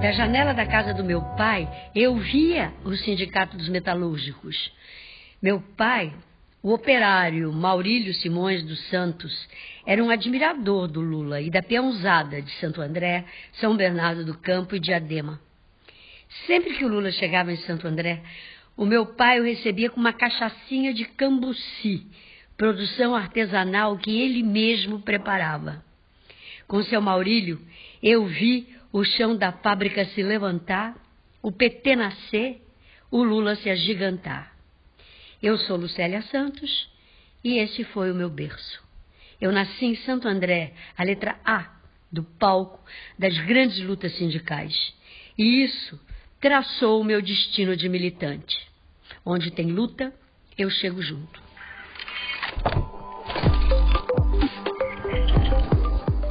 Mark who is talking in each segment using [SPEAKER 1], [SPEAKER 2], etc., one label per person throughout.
[SPEAKER 1] Da janela da casa do meu pai, eu via o Sindicato dos Metalúrgicos. Meu pai, o operário Maurílio Simões dos Santos, era um admirador do Lula e da peãozada de Santo André, São Bernardo do Campo e Diadema. Sempre que o Lula chegava em Santo André, o meu pai o recebia com uma cachaçinha de cambuci, produção artesanal que ele mesmo preparava. Com seu Maurílio, eu vi o chão da fábrica se levantar, o PT nascer, o Lula se agigantar. Eu sou Lucélia Santos e esse foi o meu berço. Eu nasci em Santo André, a letra A do palco das grandes lutas sindicais. E isso traçou o meu destino de militante. Onde tem luta, eu chego junto.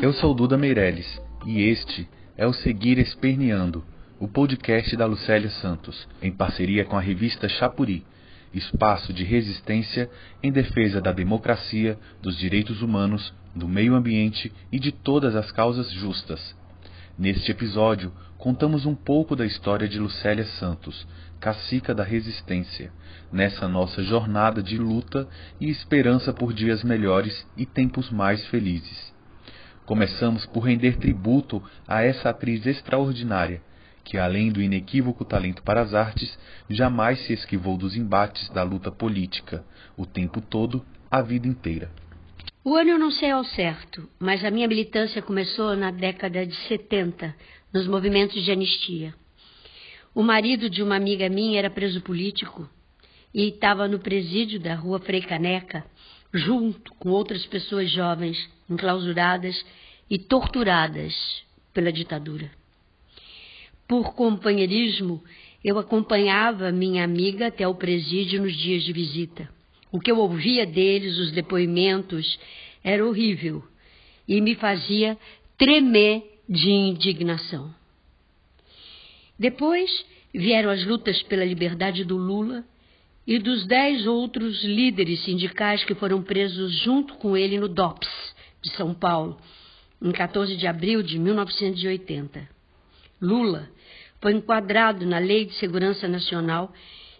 [SPEAKER 2] Eu sou Duda Meirelles e este é o Seguir Esperneando, o podcast da Lucélia Santos, em parceria com a revista Chapuri, espaço de resistência em defesa da democracia, dos direitos humanos, do meio ambiente e de todas as causas justas. Neste episódio, contamos um pouco da história de Lucélia Santos, cacica da resistência, nessa nossa jornada de luta e esperança por dias melhores e tempos mais felizes. Começamos por render tributo a essa atriz extraordinária, que além do inequívoco talento para as artes, jamais se esquivou dos embates da luta política, o tempo todo, a vida inteira.
[SPEAKER 1] O ano eu não sei ao certo, mas a minha militância começou na década de 70, nos movimentos de anistia. O marido de uma amiga minha era preso político e estava no presídio da rua Frei Caneca, junto com outras pessoas jovens enclausuradas e torturadas pela ditadura. Por companheirismo, eu acompanhava minha amiga até o presídio nos dias de visita. O que eu ouvia deles, os depoimentos, era horrível e me fazia tremer de indignação. Depois vieram as lutas pela liberdade do Lula e dos dez outros líderes sindicais que foram presos junto com ele no DOPS de São Paulo, em 14 de abril de 1980. Lula foi enquadrado na Lei de Segurança Nacional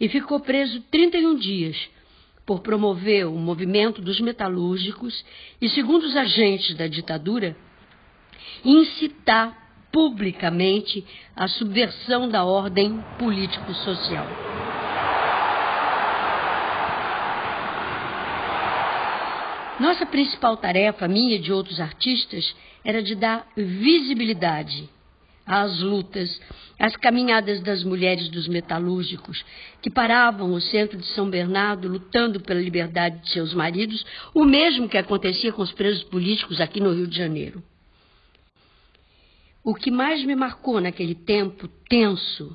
[SPEAKER 1] e ficou preso 31 dias por promover o movimento dos metalúrgicos e, segundo os agentes da ditadura, incitar publicamente a subversão da ordem político-social. Nossa principal tarefa, minha e de outros artistas, era de dar visibilidade às lutas, às caminhadas das mulheres dos metalúrgicos, que paravam o centro de São Bernardo lutando pela liberdade de seus maridos, o mesmo que acontecia com os presos políticos aqui no Rio de Janeiro. O que mais me marcou naquele tempo tenso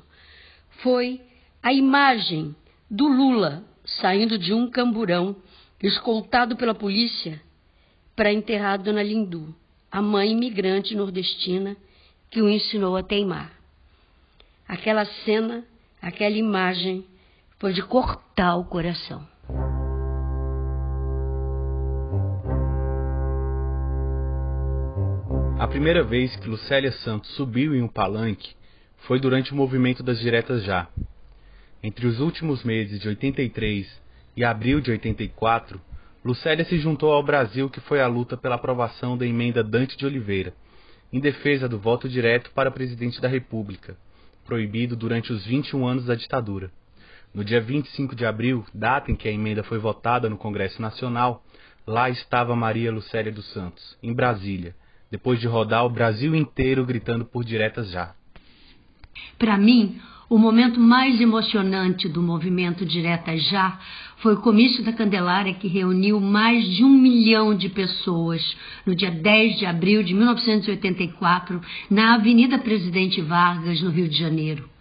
[SPEAKER 1] foi a imagem do Lula saindo de um camburão escoltado pela polícia para enterrar Dona Lindu, a mãe imigrante nordestina que o ensinou a teimar. Aquela cena, aquela imagem foi de cortar o coração.
[SPEAKER 2] A primeira vez que Lucélia Santos subiu em um palanque foi durante o movimento das Diretas Já. Entre os últimos meses de 83 e abril de 84, Lucélia se juntou ao Brasil que foi a luta pela aprovação da emenda Dante de Oliveira, em defesa do voto direto para presidente da República, proibido durante os 21 anos da ditadura. No dia 25 de abril, data em que a emenda foi votada no Congresso Nacional, lá estava Maria Lucélia dos Santos, em Brasília, depois de rodar o Brasil inteiro gritando por diretas já.
[SPEAKER 1] Para mim, o momento mais emocionante do movimento Direta Já foi o comício da Candelária que reuniu mais de um milhão de pessoas no dia 10 de abril de 1984 na Avenida Presidente Vargas, no Rio de Janeiro.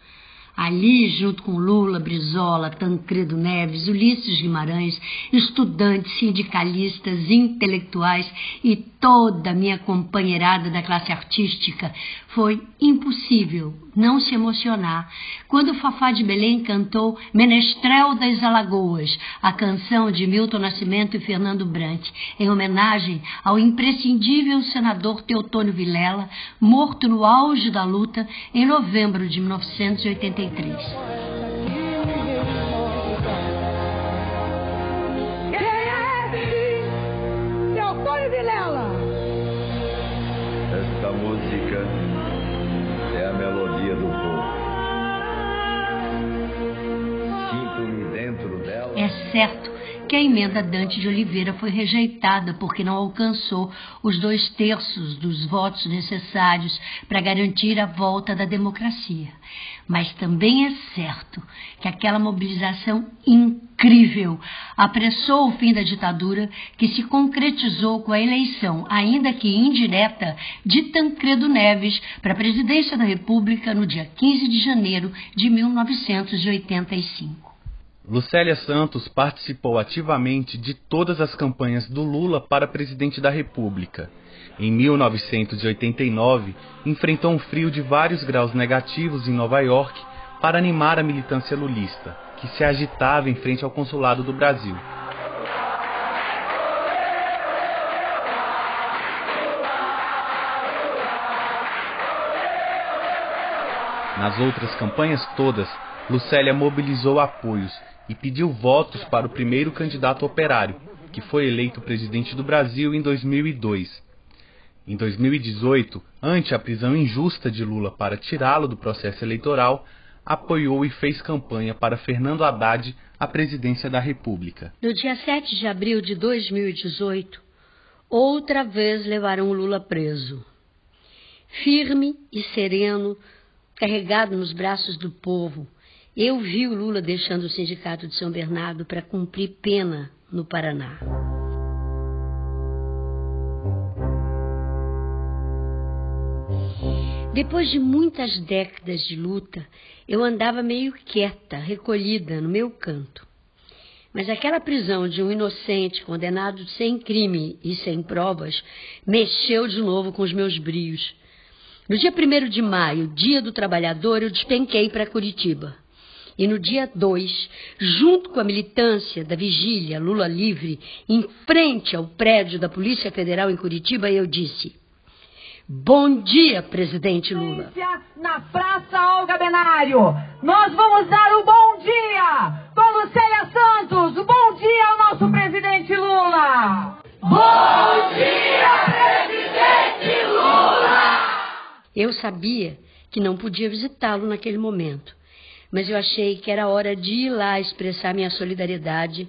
[SPEAKER 1] Ali, junto com Lula, Brizola, Tancredo Neves, Ulisses Guimarães, estudantes, sindicalistas, intelectuais e toda a minha companheirada da classe artística, foi impossível não se emocionar quando Fafá de Belém cantou Menestrel das Alagoas, a canção de Milton Nascimento e Fernando Brant, em homenagem ao imprescindível senador Teotônio Vilela, morto no auge da luta em novembro de 1985.
[SPEAKER 3] 43. Esta música é a melodia do povo. Sinto-me dentro dela.
[SPEAKER 1] É certo que a emenda Dante de Oliveira foi rejeitada porque não alcançou os dois terços dos votos necessários para garantir a volta da democracia. Mas também é certo que aquela mobilização incrível apressou o fim da ditadura, que se concretizou com a eleição, ainda que indireta, de Tancredo Neves para a presidência da República no dia 15 de janeiro de 1985.
[SPEAKER 2] Lucélia Santos participou ativamente de todas as campanhas do Lula para presidente da República. Em 1989, enfrentou um frio de vários graus negativos em Nova York para animar a militância lulista, que se agitava em frente ao consulado do Brasil. Nas outras campanhas todas, Lucélia mobilizou apoios e pediu votos para o primeiro candidato operário, que foi eleito presidente do Brasil em 2002. Em 2018, ante a prisão injusta de Lula para tirá-lo do processo eleitoral, apoiou e fez campanha para Fernando Haddad à presidência da República.
[SPEAKER 1] No dia 7 de abril de 2018, outra vez levaram Lula preso. Firme e sereno, carregado nos braços do povo, eu vi o Lula deixando o sindicato de São Bernardo para cumprir pena no Paraná. Depois de muitas décadas de luta, eu andava meio quieta, recolhida no meu canto. Mas aquela prisão de um inocente condenado sem crime e sem provas mexeu de novo com os meus brios. No dia 1 de maio, dia do trabalhador, eu despenquei para Curitiba. E no dia 2, junto com a militância da vigília Lula Livre, em frente ao prédio da Polícia Federal em Curitiba, eu disse: Bom dia, presidente Lula.
[SPEAKER 4] Na Praça Olga Benário, nós vamos dar o bom dia com Lucélia Santos. O bom dia ao nosso presidente Lula.
[SPEAKER 5] Bom dia, presidente Lula.
[SPEAKER 1] Eu sabia que não podia visitá-lo naquele momento mas eu achei que era hora de ir lá expressar minha solidariedade,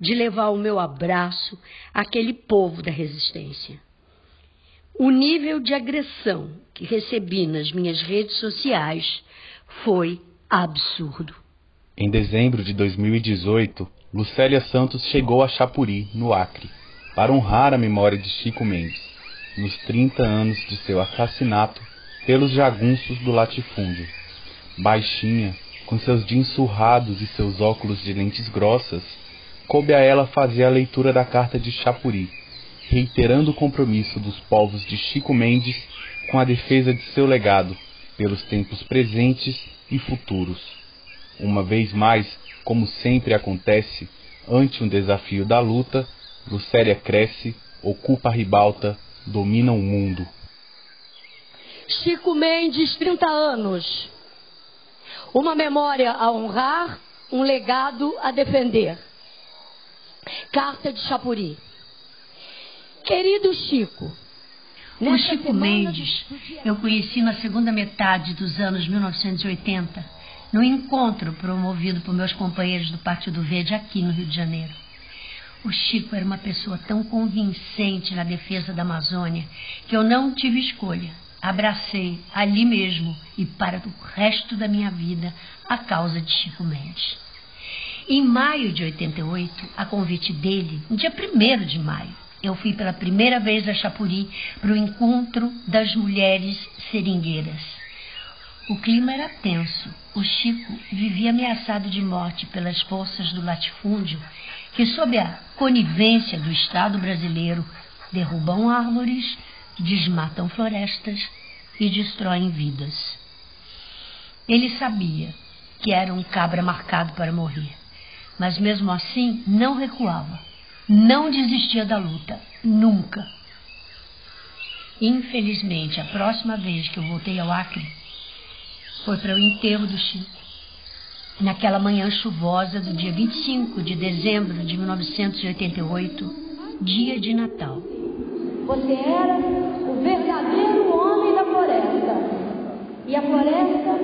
[SPEAKER 1] de levar o meu abraço àquele povo da resistência. O nível de agressão que recebi nas minhas redes sociais foi absurdo.
[SPEAKER 2] Em dezembro de 2018, Lucélia Santos chegou a Chapuri, no Acre, para honrar a memória de Chico Mendes, nos 30 anos de seu assassinato pelos jagunços do latifúndio. Baixinha, com seus jeans surrados e seus óculos de lentes grossas, coube a ela fazer a leitura da carta de Chapuri, reiterando o compromisso dos povos de Chico Mendes com a defesa de seu legado pelos tempos presentes e futuros. Uma vez mais, como sempre acontece, ante um desafio da luta, Lucélia cresce, ocupa a ribalta, domina o mundo.
[SPEAKER 6] Chico Mendes, 30 anos. Uma memória a honrar, um legado a defender. Carta de Chapuri. Querido Chico.
[SPEAKER 1] O Chico Mendes eu conheci na segunda metade dos anos 1980, no encontro promovido por meus companheiros do Partido Verde aqui no Rio de Janeiro. O Chico era uma pessoa tão convincente na defesa da Amazônia que eu não tive escolha abracei ali mesmo e para o resto da minha vida a causa de Chico Mendes. Em maio de 88, a convite dele, no dia 1 de maio, eu fui pela primeira vez a Chapuri para o encontro das mulheres seringueiras. O clima era tenso. O Chico vivia ameaçado de morte pelas forças do latifúndio que, sob a conivência do Estado brasileiro, derrubam árvores, desmatam florestas e destroem vidas. Ele sabia que era um cabra marcado para morrer, mas mesmo assim não recuava, não desistia da luta, nunca. Infelizmente, a próxima vez que eu voltei ao Acre foi para o enterro do Chico. Naquela manhã chuvosa do dia 25 de dezembro de 1988, dia de Natal.
[SPEAKER 6] Você era verdadeiro homem da floresta. E a floresta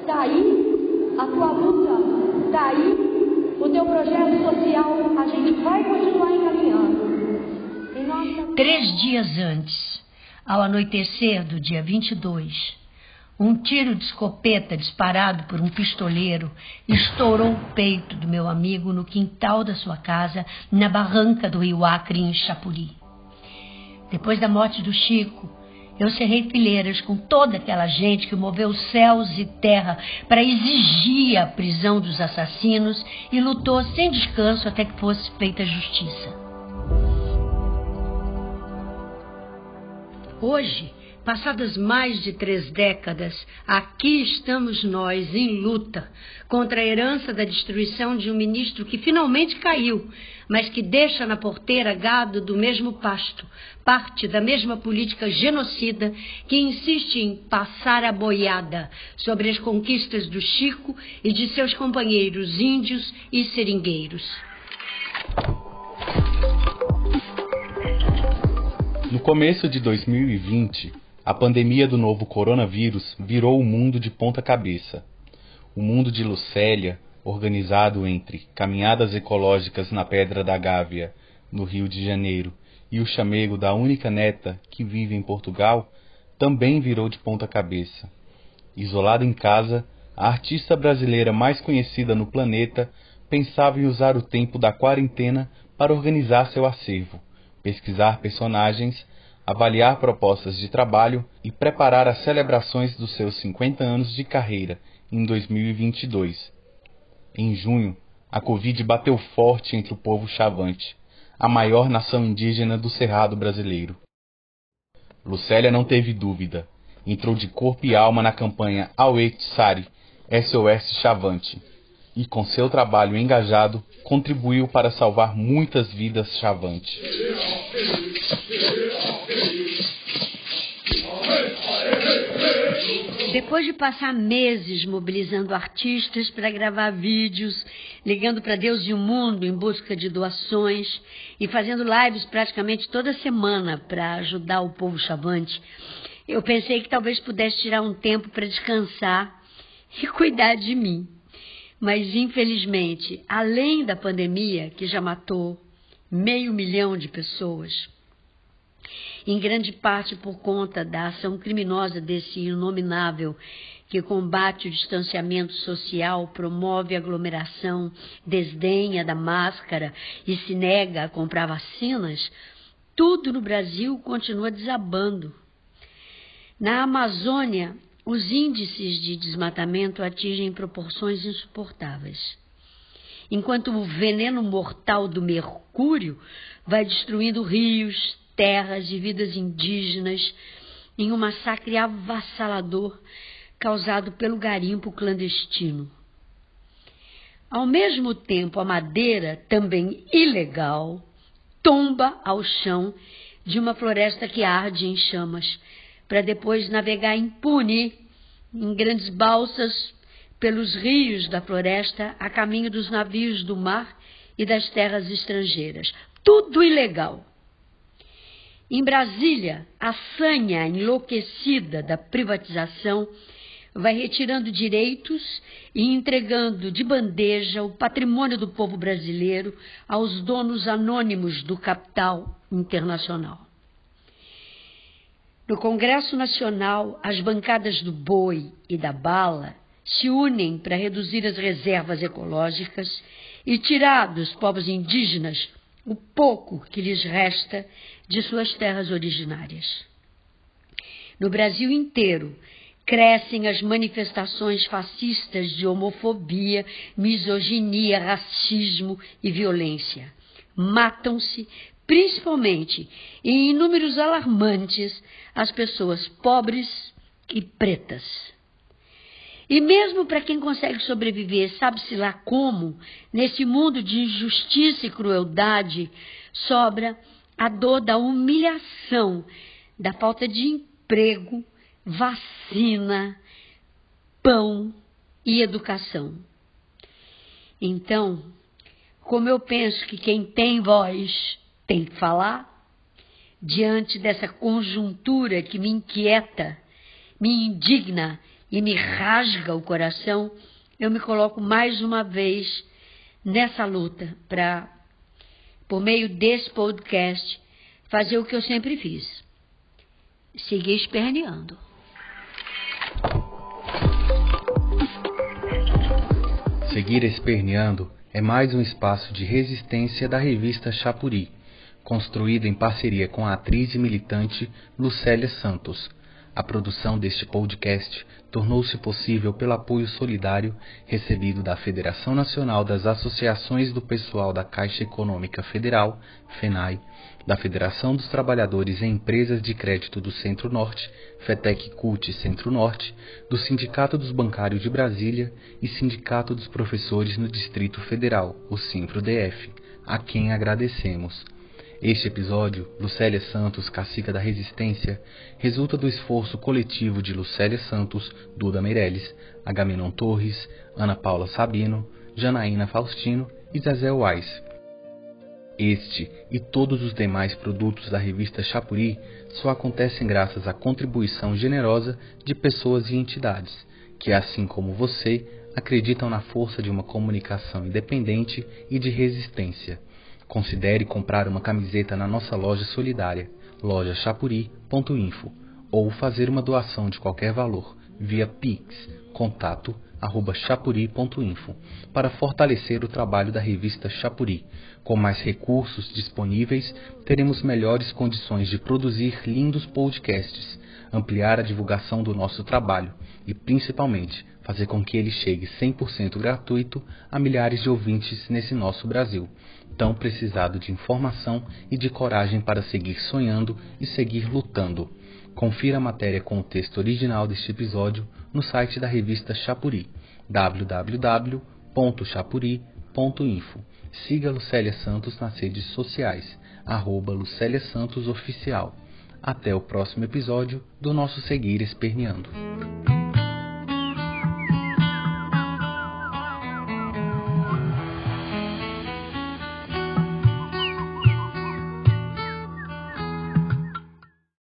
[SPEAKER 6] está aí, a tua luta está aí, o teu projeto social, a gente vai continuar encaminhando.
[SPEAKER 1] Nossa... Três dias antes, ao anoitecer do dia 22, um tiro de escopeta disparado por um pistoleiro estourou o peito do meu amigo no quintal da sua casa, na barranca do rio Acre, em Chapuri. Depois da morte do Chico, eu cerrei fileiras com toda aquela gente que moveu céus e terra para exigir a prisão dos assassinos e lutou sem descanso até que fosse feita justiça. Hoje, passadas mais de três décadas, aqui estamos nós em luta contra a herança da destruição de um ministro que finalmente caiu, mas que deixa na porteira gado do mesmo pasto, parte da mesma política genocida que insiste em passar a boiada sobre as conquistas do Chico e de seus companheiros índios e seringueiros.
[SPEAKER 2] No começo de 2020, a pandemia do novo coronavírus virou o mundo de ponta cabeça. O mundo de Lucélia, organizado entre caminhadas ecológicas na Pedra da Gávea, no Rio de Janeiro, e o chamego da única neta que vive em Portugal, também virou de ponta cabeça. Isolada em casa, a artista brasileira mais conhecida no planeta pensava em usar o tempo da quarentena para organizar seu acervo pesquisar personagens, avaliar propostas de trabalho e preparar as celebrações dos seus 50 anos de carreira em 2022. Em junho, a Covid bateu forte entre o povo chavante, a maior nação indígena do Cerrado brasileiro. Lucélia não teve dúvida. Entrou de corpo e alma na campanha Awet Sari, SOS Chavante, e com seu trabalho engajado contribuiu para salvar muitas vidas Chavante.
[SPEAKER 1] Depois de passar meses mobilizando artistas para gravar vídeos, ligando para Deus e o mundo em busca de doações e fazendo lives praticamente toda semana para ajudar o povo chavante, eu pensei que talvez pudesse tirar um tempo para descansar e cuidar de mim. Mas, infelizmente, além da pandemia, que já matou meio milhão de pessoas, em grande parte por conta da ação criminosa desse inominável que combate o distanciamento social, promove aglomeração, desdenha da máscara e se nega a comprar vacinas, tudo no Brasil continua desabando. Na Amazônia, os índices de desmatamento atingem proporções insuportáveis. Enquanto o veneno mortal do mercúrio vai destruindo rios, terras e vidas indígenas em um massacre avassalador causado pelo garimpo clandestino. Ao mesmo tempo, a madeira, também ilegal, tomba ao chão de uma floresta que arde em chamas, para depois navegar impune em grandes balsas pelos rios da floresta a caminho dos navios do mar e das terras estrangeiras. Tudo ilegal. Em Brasília, a sanha enlouquecida da privatização vai retirando direitos e entregando de bandeja o patrimônio do povo brasileiro aos donos anônimos do capital internacional. No Congresso Nacional, as bancadas do boi e da bala se unem para reduzir as reservas ecológicas e tirar dos povos indígenas o pouco que lhes resta de suas terras originárias. No Brasil inteiro, crescem as manifestações fascistas de homofobia, misoginia, racismo e violência. Matam-se, principalmente e em números alarmantes, as pessoas pobres e pretas. E mesmo para quem consegue sobreviver, sabe-se lá como, nesse mundo de injustiça e crueldade, sobra a dor da humilhação, da falta de emprego, vacina, pão e educação. Então, como eu penso que quem tem voz tem que falar, diante dessa conjuntura que me inquieta, me indigna e me rasga o coração, eu me coloco mais uma vez nessa luta para, por meio desse podcast, fazer o que eu sempre fiz: seguir esperneando.
[SPEAKER 2] Seguir Esperneando é mais um espaço de resistência da revista Chapuri, construído em parceria com a atriz e militante Lucélia Santos. A produção deste podcast tornou-se possível pelo apoio solidário recebido da Federação Nacional das Associações do Pessoal da Caixa Econômica Federal, FENAI, da Federação dos Trabalhadores em Empresas de Crédito do Centro-Norte, FETEC CUT Centro-Norte, do Sindicato dos Bancários de Brasília e Sindicato dos Professores no Distrito Federal, o Simpro-DF, a quem agradecemos. Este episódio, Lucélia Santos, cacica da resistência, resulta do esforço coletivo de Lucélia Santos, Duda Meirelles, Agamenon Torres, Ana Paula Sabino, Janaína Faustino e Zezé Wais. Este e todos os demais produtos da revista Chapuri só acontecem graças à contribuição generosa de pessoas e entidades que, assim como você, acreditam na força de uma comunicação independente e de resistência Considere comprar uma camiseta na nossa loja solidária, lojachapuri.info, ou fazer uma doação de qualquer valor via Pix, contato arroba chapuri.info, para fortalecer o trabalho da revista Chapuri. Com mais recursos disponíveis, teremos melhores condições de produzir lindos podcasts, ampliar a divulgação do nosso trabalho e, principalmente, fazer com que ele chegue 100% gratuito a milhares de ouvintes nesse nosso Brasil tão precisado de informação e de coragem para seguir sonhando e seguir lutando. Confira a matéria com o texto original deste episódio no site da revista Chapuri, www.chapuri.info. Siga Lucélia Santos nas redes sociais, arroba Lucélia Santos Oficial. Até o próximo episódio do nosso Seguir Esperneando.